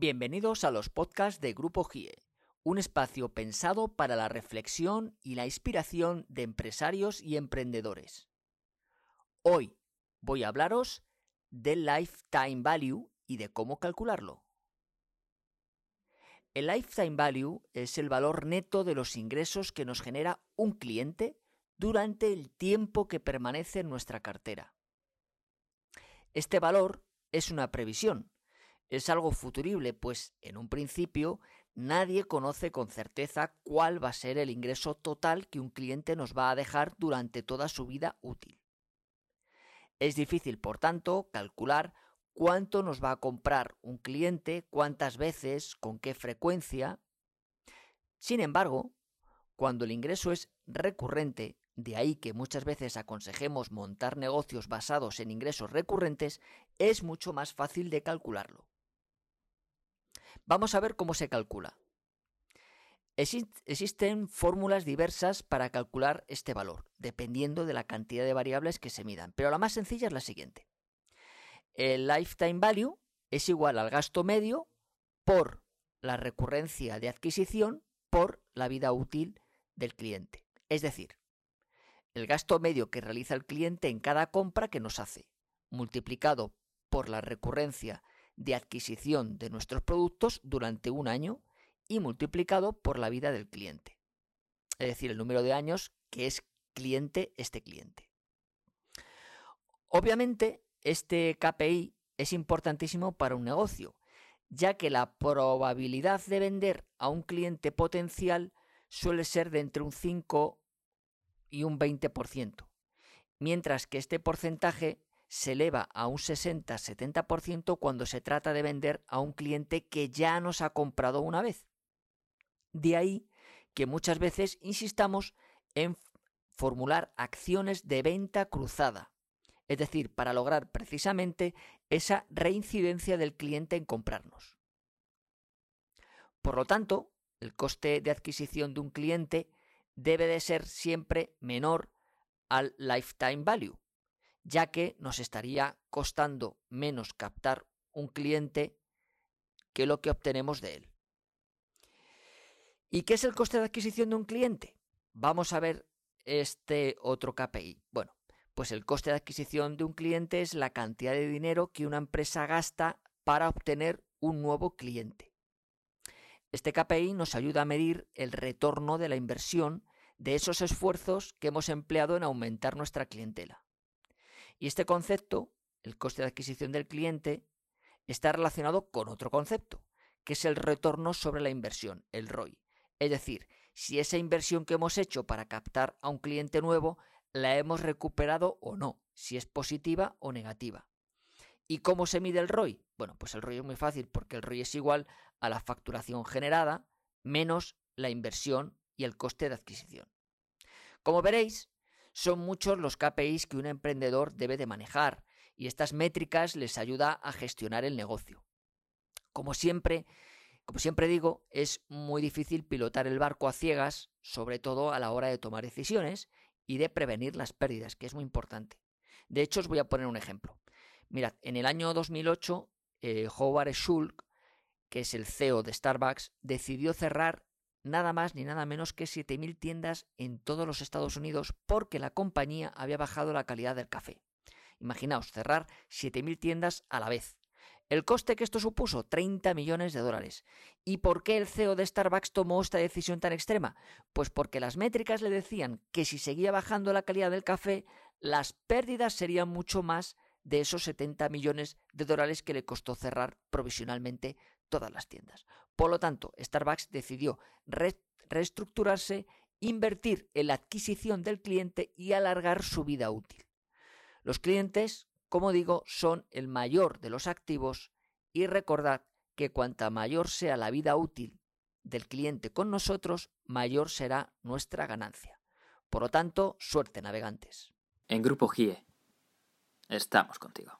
Bienvenidos a los podcasts de Grupo GIE, un espacio pensado para la reflexión y la inspiración de empresarios y emprendedores. Hoy voy a hablaros del lifetime value y de cómo calcularlo. El lifetime value es el valor neto de los ingresos que nos genera un cliente durante el tiempo que permanece en nuestra cartera. Este valor es una previsión, es algo futurible, pues en un principio nadie conoce con certeza cuál va a ser el ingreso total que un cliente nos va a dejar durante toda su vida útil. Es difícil, por tanto, calcular cuánto nos va a comprar un cliente, cuántas veces, con qué frecuencia. Sin embargo, cuando el ingreso es recurrente, de ahí que muchas veces aconsejemos montar negocios basados en ingresos recurrentes, es mucho más fácil de calcularlo. Vamos a ver cómo se calcula. existen fórmulas diversas para calcular este valor, dependiendo de la cantidad de variables que se midan, pero la más sencilla es la siguiente. El lifetime value es igual al gasto medio por la recurrencia de adquisición por la vida útil del cliente. Es decir, el gasto medio que realiza el cliente en cada compra que nos hace, multiplicado por la recurrencia de adquisición de nuestros productos durante un año y multiplicado por la vida del cliente. Es decir, el número de años que es cliente este cliente. Obviamente, este KPI es importantísimo para un negocio, ya que la probabilidad de vender a un cliente potencial suele ser de entre un 5 y un 20%, mientras que este porcentaje se eleva a un 60-70% cuando se trata de vender a un cliente que ya nos ha comprado una vez. De ahí que muchas veces insistamos en formular acciones de venta cruzada, es decir, para lograr precisamente esa reincidencia del cliente en comprarnos. Por lo tanto, el coste de adquisición de un cliente debe de ser siempre menor al lifetime value, ya que nos estaría costando menos captar un cliente que lo que obtenemos de él. ¿Y qué es el coste de adquisición de un cliente? Vamos a ver este otro KPI. Bueno, pues el coste de adquisición de un cliente es la cantidad de dinero que una empresa gasta para obtener un nuevo cliente. Este KPI nos ayuda a medir el retorno de la inversión de esos esfuerzos que hemos empleado en aumentar nuestra clientela. Y este concepto, el coste de adquisición del cliente, está relacionado con otro concepto, que es el retorno sobre la inversión, el ROI. Es decir, si esa inversión que hemos hecho para captar a un cliente nuevo la hemos recuperado o no, si es positiva o negativa. ¿Y cómo se mide el ROI? Bueno, pues el ROI es muy fácil porque el ROI es igual a la facturación generada menos la inversión y el coste de adquisición. Como veréis, son muchos los KPIs que un emprendedor debe de manejar y estas métricas les ayuda a gestionar el negocio. Como siempre, como siempre digo, es muy difícil pilotar el barco a ciegas, sobre todo a la hora de tomar decisiones y de prevenir las pérdidas, que es muy importante. De hecho, os voy a poner un ejemplo. Mirad, en el año 2008, eh, Howard Schultz, que es el CEO de Starbucks, decidió cerrar nada más ni nada menos que 7.000 tiendas en todos los Estados Unidos porque la compañía había bajado la calidad del café. Imaginaos, cerrar 7.000 tiendas a la vez. El coste que esto supuso, 30 millones de dólares. ¿Y por qué el CEO de Starbucks tomó esta decisión tan extrema? Pues porque las métricas le decían que si seguía bajando la calidad del café, las pérdidas serían mucho más de esos 70 millones de dólares que le costó cerrar provisionalmente todas las tiendas. Por lo tanto, Starbucks decidió reestructurarse, invertir en la adquisición del cliente y alargar su vida útil. Los clientes, como digo, son el mayor de los activos y recordad que cuanta mayor sea la vida útil del cliente con nosotros, mayor será nuestra ganancia. Por lo tanto, suerte navegantes. En Grupo GIE, estamos contigo.